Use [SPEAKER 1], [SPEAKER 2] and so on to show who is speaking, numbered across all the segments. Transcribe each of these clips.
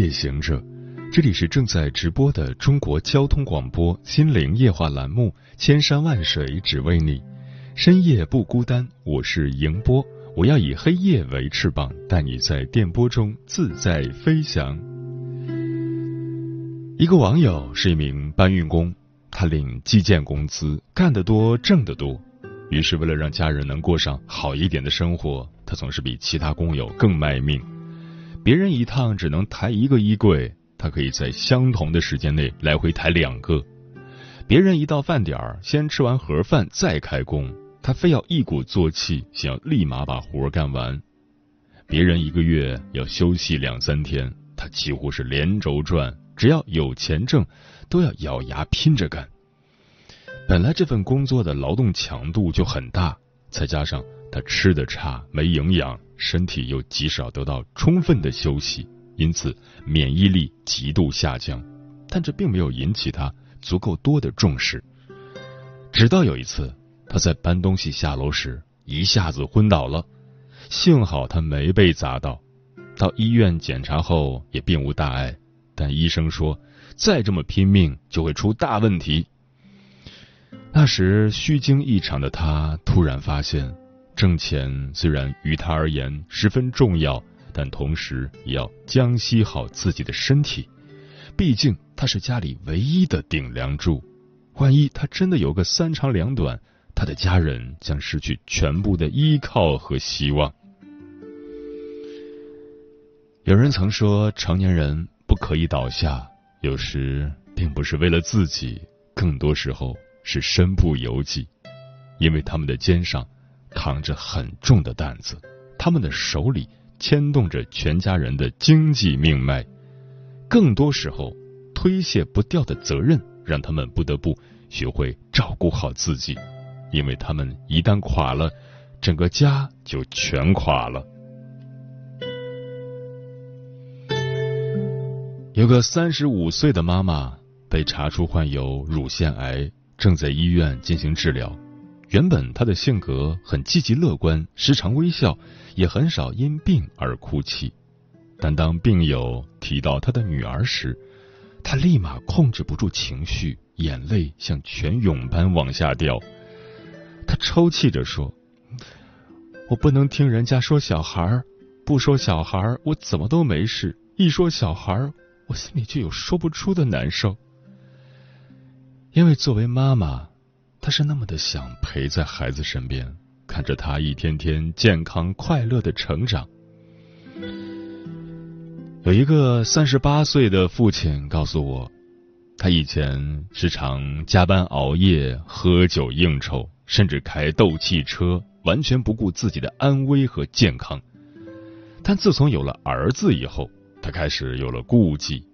[SPEAKER 1] 夜行者，这里是正在直播的中国交通广播心灵夜话栏目《千山万水只为你》，深夜不孤单，我是迎波，我要以黑夜为翅膀，带你在电波中自在飞翔。一个网友是一名搬运工，他领计件工资，干得多，挣得多，于是为了让家人能过上好一点的生活，他总是比其他工友更卖命。别人一趟只能抬一个衣柜，他可以在相同的时间内来回抬两个。别人一到饭点儿，先吃完盒饭再开工，他非要一鼓作气，想要立马把活干完。别人一个月要休息两三天，他几乎是连轴转，只要有钱挣，都要咬牙拼着干。本来这份工作的劳动强度就很大，再加上他吃的差，没营养。身体又极少得到充分的休息，因此免疫力极度下降。但这并没有引起他足够多的重视。直到有一次，他在搬东西下楼时一下子昏倒了，幸好他没被砸到。到医院检查后也并无大碍，但医生说再这么拼命就会出大问题。那时虚惊一场的他突然发现。挣钱虽然于他而言十分重要，但同时也要将息好自己的身体。毕竟他是家里唯一的顶梁柱，万一他真的有个三长两短，他的家人将失去全部的依靠和希望。有人曾说，成年人不可以倒下，有时并不是为了自己，更多时候是身不由己，因为他们的肩上。扛着很重的担子，他们的手里牵动着全家人的经济命脉。更多时候，推卸不掉的责任让他们不得不学会照顾好自己，因为他们一旦垮了，整个家就全垮了。有个三十五岁的妈妈被查出患有乳腺癌，正在医院进行治疗。原本他的性格很积极乐观，时常微笑，也很少因病而哭泣。但当病友提到他的女儿时，他立马控制不住情绪，眼泪像泉涌般往下掉。他抽泣着说：“我不能听人家说小孩儿，不说小孩儿，我怎么都没事；一说小孩儿，我心里就有说不出的难受。因为作为妈妈。”他是那么的想陪在孩子身边，看着他一天天健康快乐的成长。有一个三十八岁的父亲告诉我，他以前时常加班熬夜、喝酒应酬，甚至开斗气车，完全不顾自己的安危和健康。但自从有了儿子以后，他开始有了顾忌。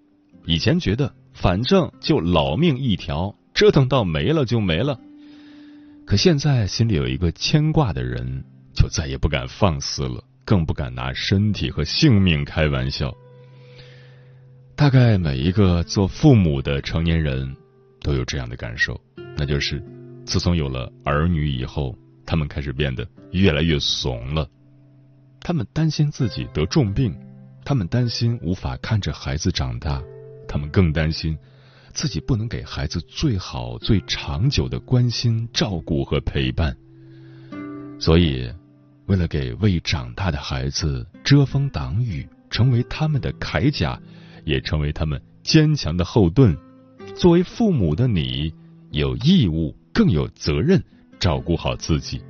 [SPEAKER 1] 以前觉得反正就老命一条，折腾到没了就没了。可现在心里有一个牵挂的人，就再也不敢放肆了，更不敢拿身体和性命开玩笑。大概每一个做父母的成年人都有这样的感受，那就是自从有了儿女以后，他们开始变得越来越怂了。他们担心自己得重病，他们担心无法看着孩子长大，他们更担心。自己不能给孩子最好、最长久的关心、照顾和陪伴，所以，为了给未长大的孩子遮风挡雨，成为他们的铠甲，也成为他们坚强的后盾，作为父母的你，有义务更有责任照顾好自己，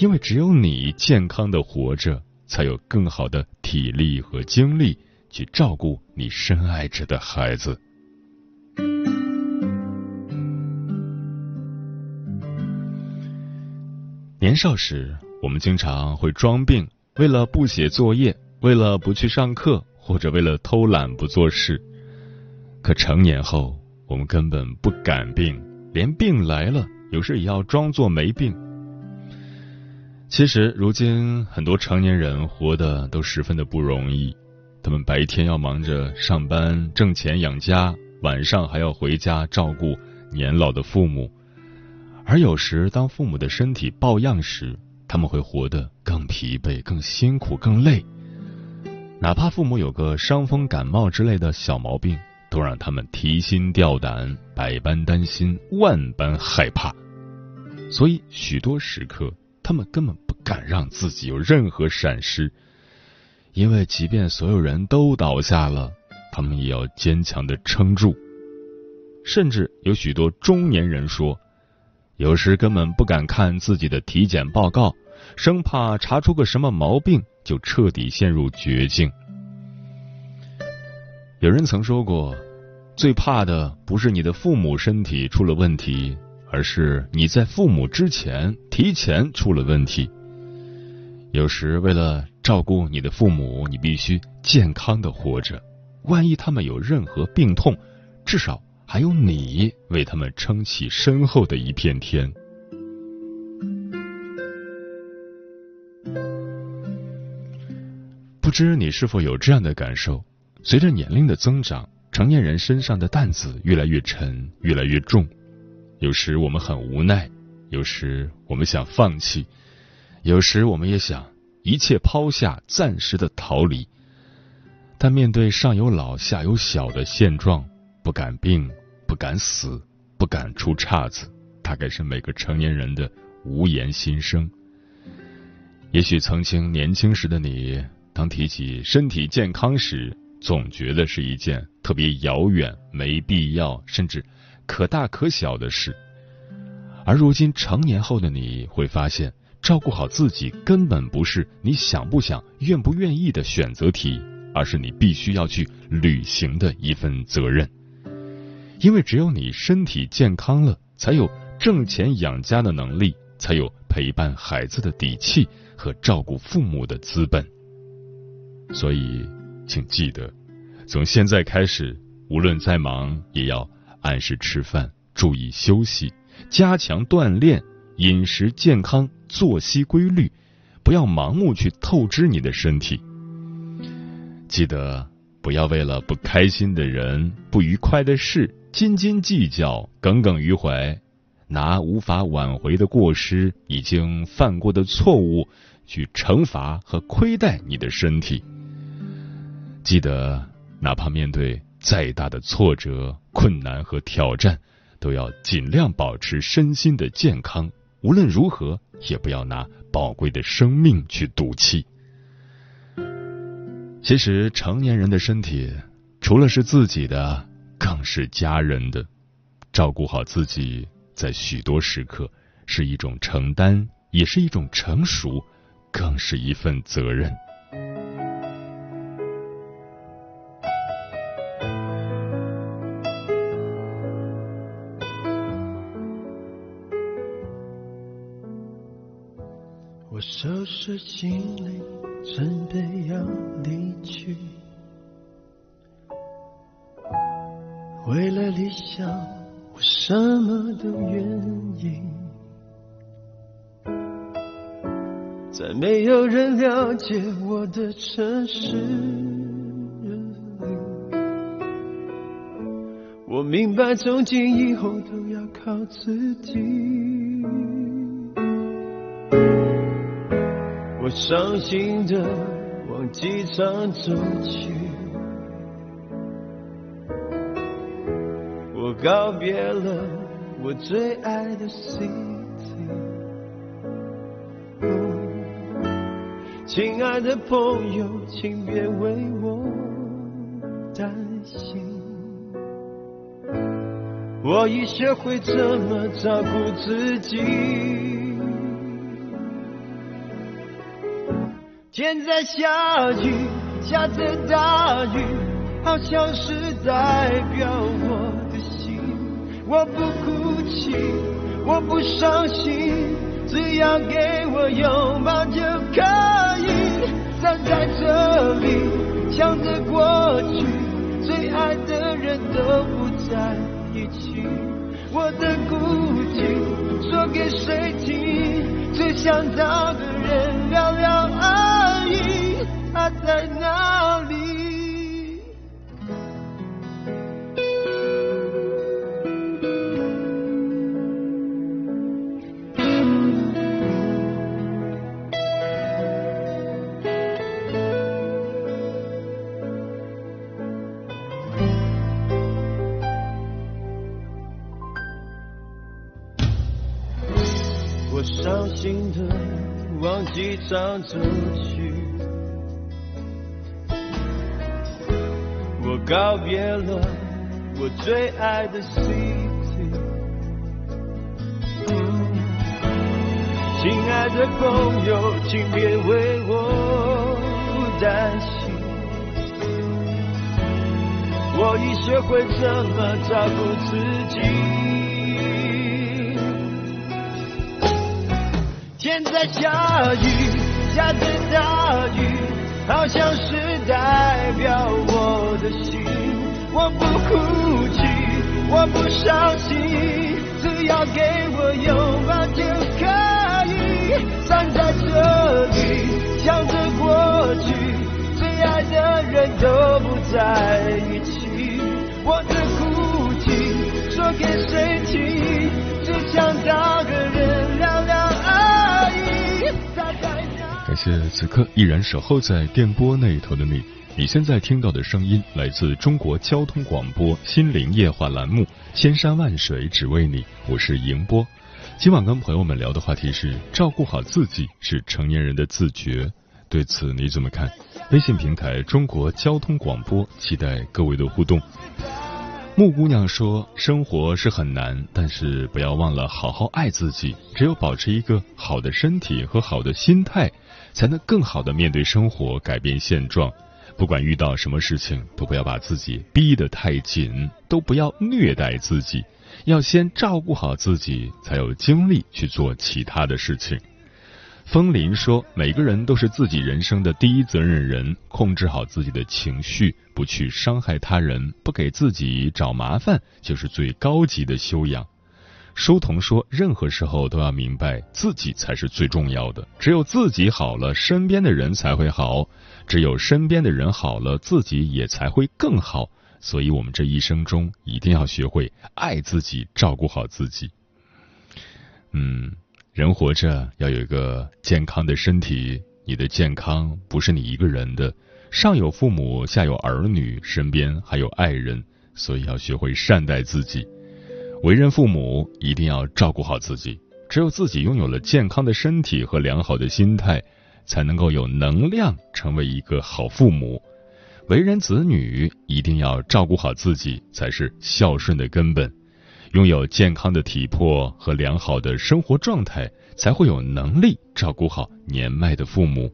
[SPEAKER 1] 因为只有你健康的活着，才有更好的体力和精力去照顾你深爱着的孩子。年少时，我们经常会装病，为了不写作业，为了不去上课，或者为了偷懒不做事。可成年后，我们根本不敢病，连病来了，有时也要装作没病。其实，如今很多成年人活得都十分的不容易，他们白天要忙着上班挣钱养家，晚上还要回家照顾年老的父母。而有时，当父母的身体抱恙时，他们会活得更疲惫、更辛苦、更累。哪怕父母有个伤风感冒之类的小毛病，都让他们提心吊胆、百般担心、万般害怕。所以，许多时刻。他们根本不敢让自己有任何闪失，因为即便所有人都倒下了，他们也要坚强的撑住。甚至有许多中年人说，有时根本不敢看自己的体检报告，生怕查出个什么毛病，就彻底陷入绝境。有人曾说过，最怕的不是你的父母身体出了问题。而是你在父母之前提前出了问题。有时为了照顾你的父母，你必须健康的活着。万一他们有任何病痛，至少还有你为他们撑起身后的一片天。不知你是否有这样的感受？随着年龄的增长，成年人身上的担子越来越沉，越来越重。有时我们很无奈，有时我们想放弃，有时我们也想一切抛下，暂时的逃离。但面对上有老下有小的现状，不敢病，不敢死，不敢出岔子，大概是每个成年人的无言心声。也许曾经年轻时的你，当提起身体健康时，总觉得是一件特别遥远、没必要，甚至。可大可小的事，而如今成年后的你会发现，照顾好自己根本不是你想不想、愿不愿意的选择题，而是你必须要去履行的一份责任。因为只有你身体健康了，才有挣钱养家的能力，才有陪伴孩子的底气和照顾父母的资本。所以，请记得，从现在开始，无论再忙，也要。按时吃饭，注意休息，加强锻炼，饮食健康，作息规律，不要盲目去透支你的身体。记得不要为了不开心的人、不愉快的事斤斤计较、耿耿于怀，拿无法挽回的过失、已经犯过的错误去惩罚和亏待你的身体。记得，哪怕面对。再大的挫折、困难和挑战，都要尽量保持身心的健康。无论如何，也不要拿宝贵的生命去赌气。其实，成年人的身体，除了是自己的，更是家人的。照顾好自己，在许多时刻是一种承担，也是一种成熟，更是一份责任。
[SPEAKER 2] 我收拾行李，准备要离去。为了理想，我什么都愿意。在没有人了解我的城市里，我明白从今以后都要靠自己。伤心的往机场走去，我告别了我最爱的 city。亲爱的朋友，请别为我担心，我已学会怎么照顾自己。天在下雨，下着大雨，好像是代表我的心。我不哭泣，我不伤心，只要给我拥抱就可以。站在这里。想着过去，最爱的人都不在一起。我的孤寂说给谁听？最想找的人聊聊忘记唱出去，我告别了我最爱的 city。亲爱的朋友，请别为我担心，我已学会怎么照顾自己。天在下雨，下着大雨，好像是代表我的心。我不哭泣，我不伤心，只要给我拥抱就可以。站在这里，想着过去，最爱的人都不在一起。我的哭泣，说给谁听？只想找
[SPEAKER 1] 谢此刻依然守候在电波那头的你。你现在听到的声音来自中国交通广播心灵夜话栏目《千山万水只为你》，我是迎波。今晚跟朋友们聊的话题是：照顾好自己是成年人的自觉。对此你怎么看？微信平台中国交通广播，期待各位的互动。木姑娘说：“生活是很难，但是不要忘了好好爱自己。只有保持一个好的身体和好的心态，才能更好的面对生活，改变现状。不管遇到什么事情，都不要把自己逼得太紧，都不要虐待自己。要先照顾好自己，才有精力去做其他的事情。”风林说：“每个人都是自己人生的第一责任人，控制好自己的情绪，不去伤害他人，不给自己找麻烦，就是最高级的修养。”书童说：“任何时候都要明白自己才是最重要的，只有自己好了，身边的人才会好；只有身边的人好了，自己也才会更好。所以，我们这一生中一定要学会爱自己，照顾好自己。”嗯。人活着要有一个健康的身体，你的健康不是你一个人的，上有父母，下有儿女，身边还有爱人，所以要学会善待自己。为人父母一定要照顾好自己，只有自己拥有了健康的身体和良好的心态，才能够有能量成为一个好父母。为人子女一定要照顾好自己，才是孝顺的根本。拥有健康的体魄和良好的生活状态，才会有能力照顾好年迈的父母。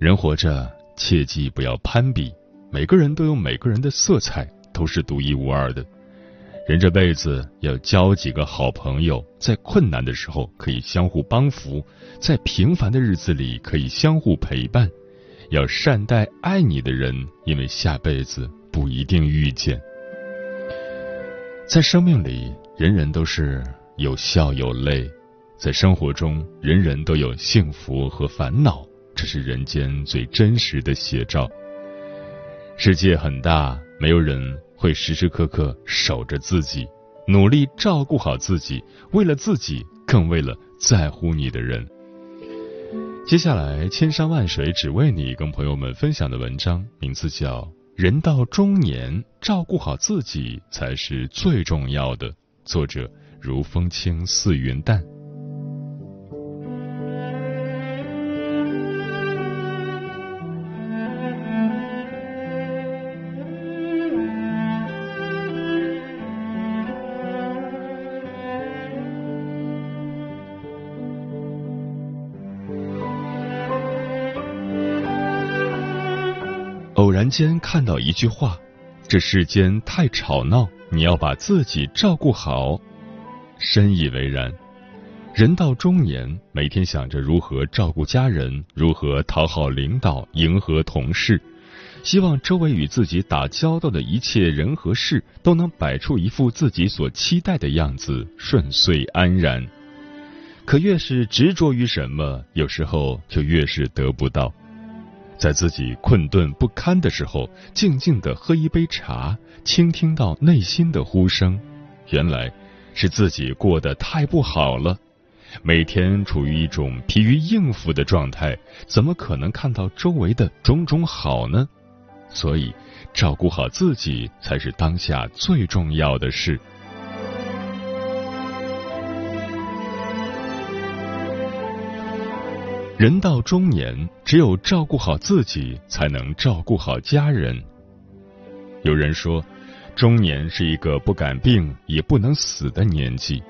[SPEAKER 1] 人活着，切记不要攀比。每个人都有每个人的色彩，都是独一无二的。人这辈子要交几个好朋友，在困难的时候可以相互帮扶，在平凡的日子里可以相互陪伴。要善待爱你的人，因为下辈子不一定遇见。在生命里，人人都是有笑有泪；在生活中，人人都有幸福和烦恼，这是人间最真实的写照。世界很大，没有人会时时刻刻守着自己，努力照顾好自己，为了自己，更为了在乎你的人。接下来，千山万水只为你，跟朋友们分享的文章名字叫。人到中年，照顾好自己才是最重要的。作者：如风轻似云淡。偶然间看到一句话：“这世间太吵闹，你要把自己照顾好。”深以为然。人到中年，每天想着如何照顾家人，如何讨好领导，迎合同事，希望周围与自己打交道的一切人和事都能摆出一副自己所期待的样子，顺遂安然。可越是执着于什么，有时候就越是得不到。在自己困顿不堪的时候，静静的喝一杯茶，倾听到内心的呼声，原来是自己过得太不好了。每天处于一种疲于应付的状态，怎么可能看到周围的种种好呢？所以，照顾好自己才是当下最重要的事。人到中年，只有照顾好自己，才能照顾好家人。有人说，中年是一个不敢病也不能死的年纪。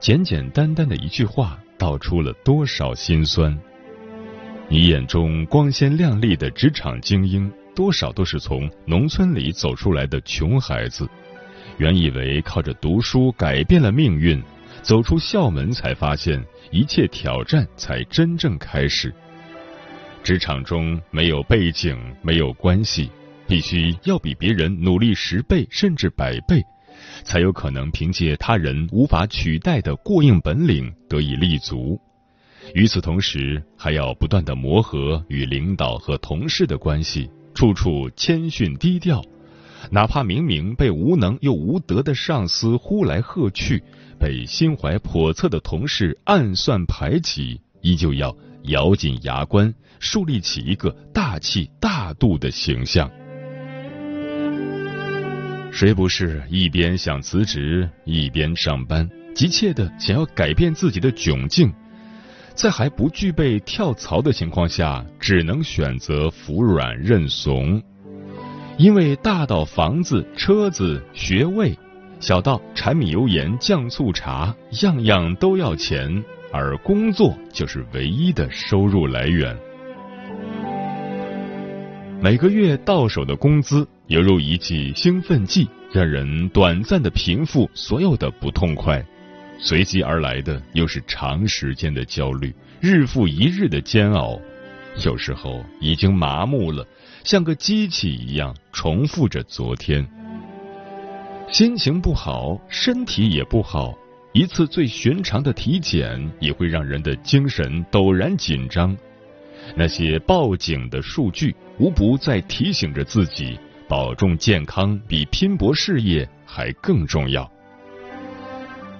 [SPEAKER 1] 简简单单的一句话，道出了多少心酸。你眼中光鲜亮丽的职场精英。多少都是从农村里走出来的穷孩子，原以为靠着读书改变了命运，走出校门才发现一切挑战才真正开始。职场中没有背景，没有关系，必须要比别人努力十倍甚至百倍，才有可能凭借他人无法取代的过硬本领得以立足。与此同时，还要不断的磨合与领导和同事的关系。处处谦逊低调，哪怕明明被无能又无德的上司呼来喝去，被心怀叵测的同事暗算排挤，依旧要咬紧牙关，树立起一个大气大度的形象。谁不是一边想辞职，一边上班，急切的想要改变自己的窘境？在还不具备跳槽的情况下，只能选择服软认怂，因为大到房子、车子、学位，小到柴米油盐酱醋茶，样样都要钱，而工作就是唯一的收入来源。每个月到手的工资犹如一剂兴奋剂，让人短暂的平复所有的不痛快。随即而来的又是长时间的焦虑，日复一日的煎熬，有时候已经麻木了，像个机器一样重复着昨天。心情不好，身体也不好，一次最寻常的体检也会让人的精神陡然紧张。那些报警的数据，无不在提醒着自己，保重健康比拼搏事业还更重要。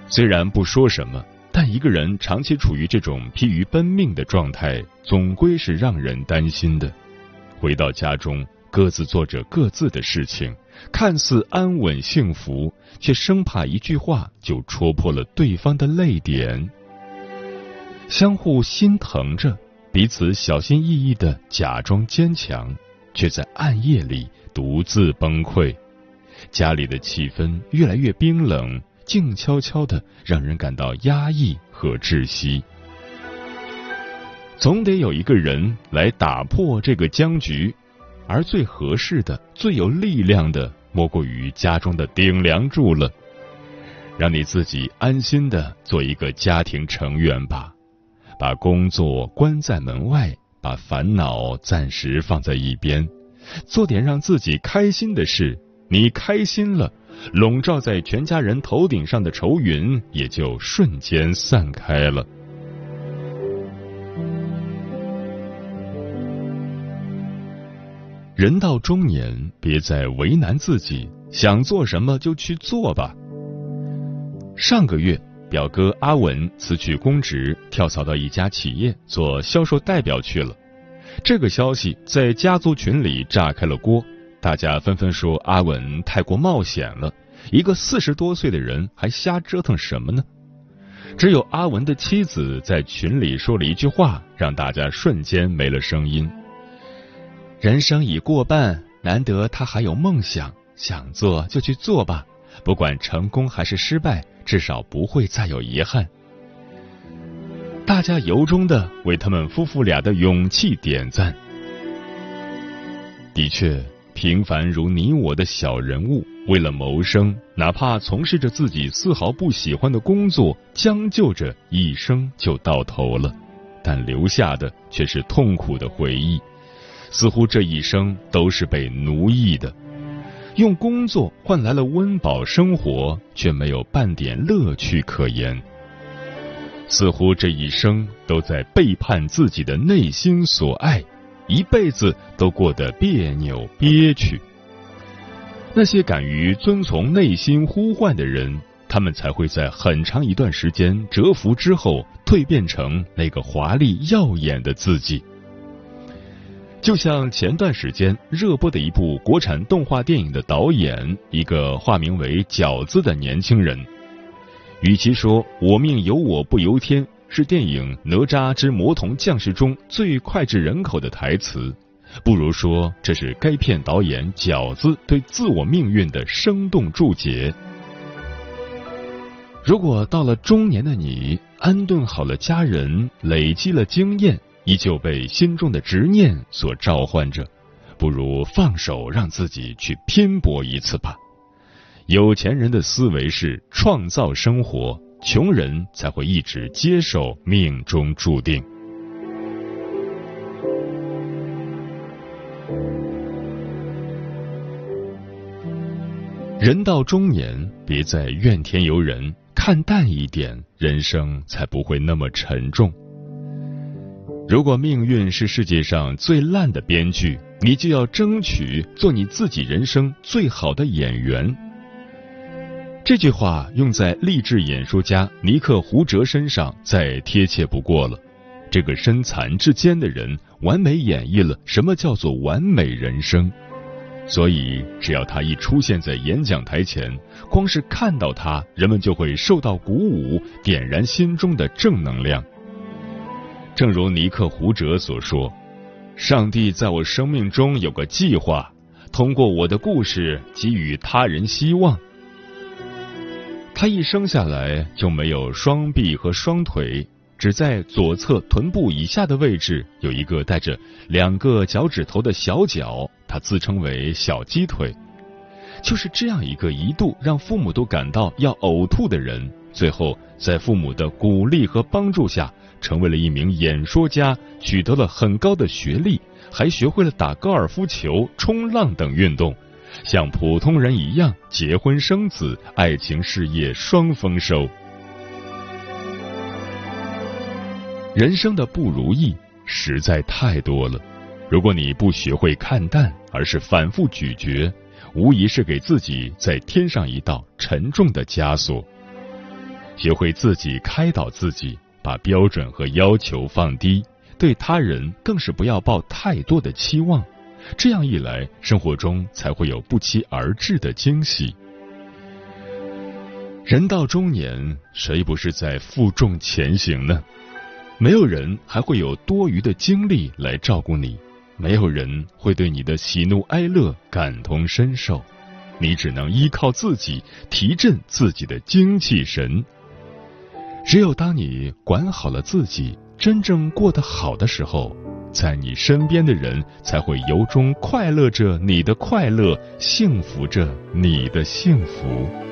[SPEAKER 1] 虽然不说什么，但一个人长期处于这种疲于奔命的状态，总归是让人担心的。回到家中，各自做着各自的事情，看似安稳幸福，却生怕一句话就戳破了对方的泪点。相互心疼着，彼此小心翼翼的假装坚强，却在暗夜里独自崩溃。家里的气氛越来越冰冷。静悄悄的，让人感到压抑和窒息。总得有一个人来打破这个僵局，而最合适的、最有力量的，莫过于家中的顶梁柱了。让你自己安心的做一个家庭成员吧，把工作关在门外，把烦恼暂时放在一边，做点让自己开心的事。你开心了。笼罩在全家人头顶上的愁云也就瞬间散开了。人到中年，别再为难自己，想做什么就去做吧。上个月，表哥阿文辞去公职，跳槽到一家企业做销售代表去了。这个消息在家族群里炸开了锅。大家纷纷说阿文太过冒险了，一个四十多岁的人还瞎折腾什么呢？只有阿文的妻子在群里说了一句话，让大家瞬间没了声音。人生已过半，难得他还有梦想，想做就去做吧，不管成功还是失败，至少不会再有遗憾。大家由衷的为他们夫妇俩的勇气点赞。的确。平凡如你我的小人物，为了谋生，哪怕从事着自己丝毫不喜欢的工作，将就着一生就到头了，但留下的却是痛苦的回忆。似乎这一生都是被奴役的，用工作换来了温饱生活，却没有半点乐趣可言。似乎这一生都在背叛自己的内心所爱，一辈子都过得别扭憋屈。那些敢于遵从内心呼唤的人，他们才会在很长一段时间蛰伏之后，蜕变成那个华丽耀眼的自己。就像前段时间热播的一部国产动画电影的导演，一个化名为饺子的年轻人。与其说“我命由我不由天”是电影《哪吒之魔童降世》中最脍炙人口的台词，不如说这是该片导演饺子对自我命运的生动注解。如果到了中年的你，安顿好了家人，累积了经验，依旧被心中的执念所召唤着，不如放手，让自己去拼搏一次吧。有钱人的思维是创造生活，穷人才会一直接受命中注定。人到中年，别再怨天尤人，看淡一点，人生才不会那么沉重。如果命运是世界上最烂的编剧，你就要争取做你自己人生最好的演员。这句话用在励志演说家尼克胡哲身上再贴切不过了。这个身残志坚的人，完美演绎了什么叫做完美人生。所以，只要他一出现在演讲台前，光是看到他，人们就会受到鼓舞，点燃心中的正能量。正如尼克胡哲所说：“上帝在我生命中有个计划，通过我的故事给予他人希望。”他一生下来就没有双臂和双腿，只在左侧臀部以下的位置有一个带着两个脚趾头的小脚，他自称为小鸡腿。就是这样一个一度让父母都感到要呕吐的人，最后在父母的鼓励和帮助下，成为了一名演说家，取得了很高的学历，还学会了打高尔夫球、冲浪等运动。像普通人一样结婚生子，爱情事业双丰收。人生的不如意实在太多了，如果你不学会看淡，而是反复咀嚼，无疑是给自己再添上一道沉重的枷锁。学会自己开导自己，把标准和要求放低，对他人更是不要抱太多的期望。这样一来，生活中才会有不期而至的惊喜。人到中年，谁不是在负重前行呢？没有人还会有多余的精力来照顾你，没有人会对你的喜怒哀乐感同身受，你只能依靠自己提振自己的精气神。只有当你管好了自己，真正过得好的时候。在你身边的人才会由衷快乐着你的快乐，幸福着你的幸福。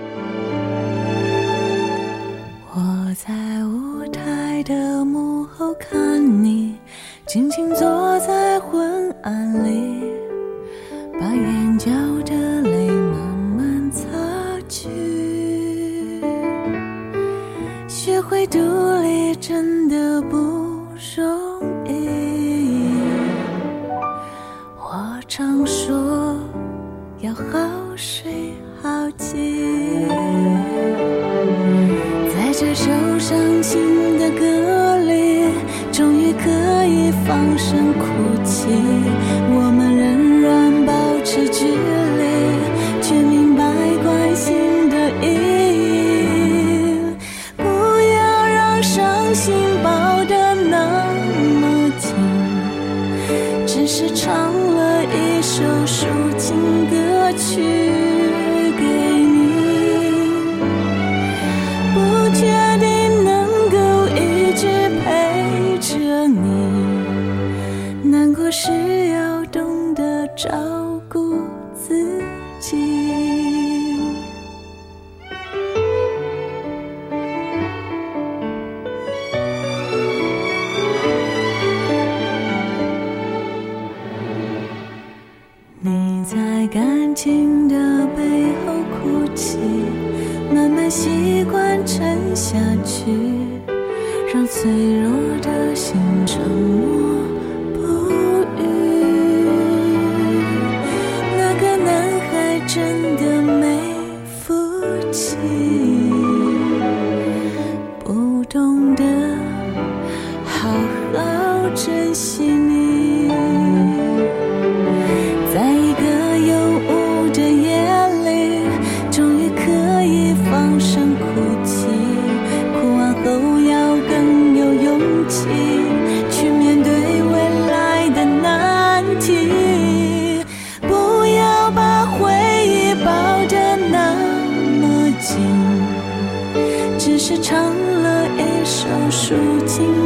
[SPEAKER 3] 哭泣。我们仍然保持距离情的背后哭泣慢慢习惯沉下去让脆如今。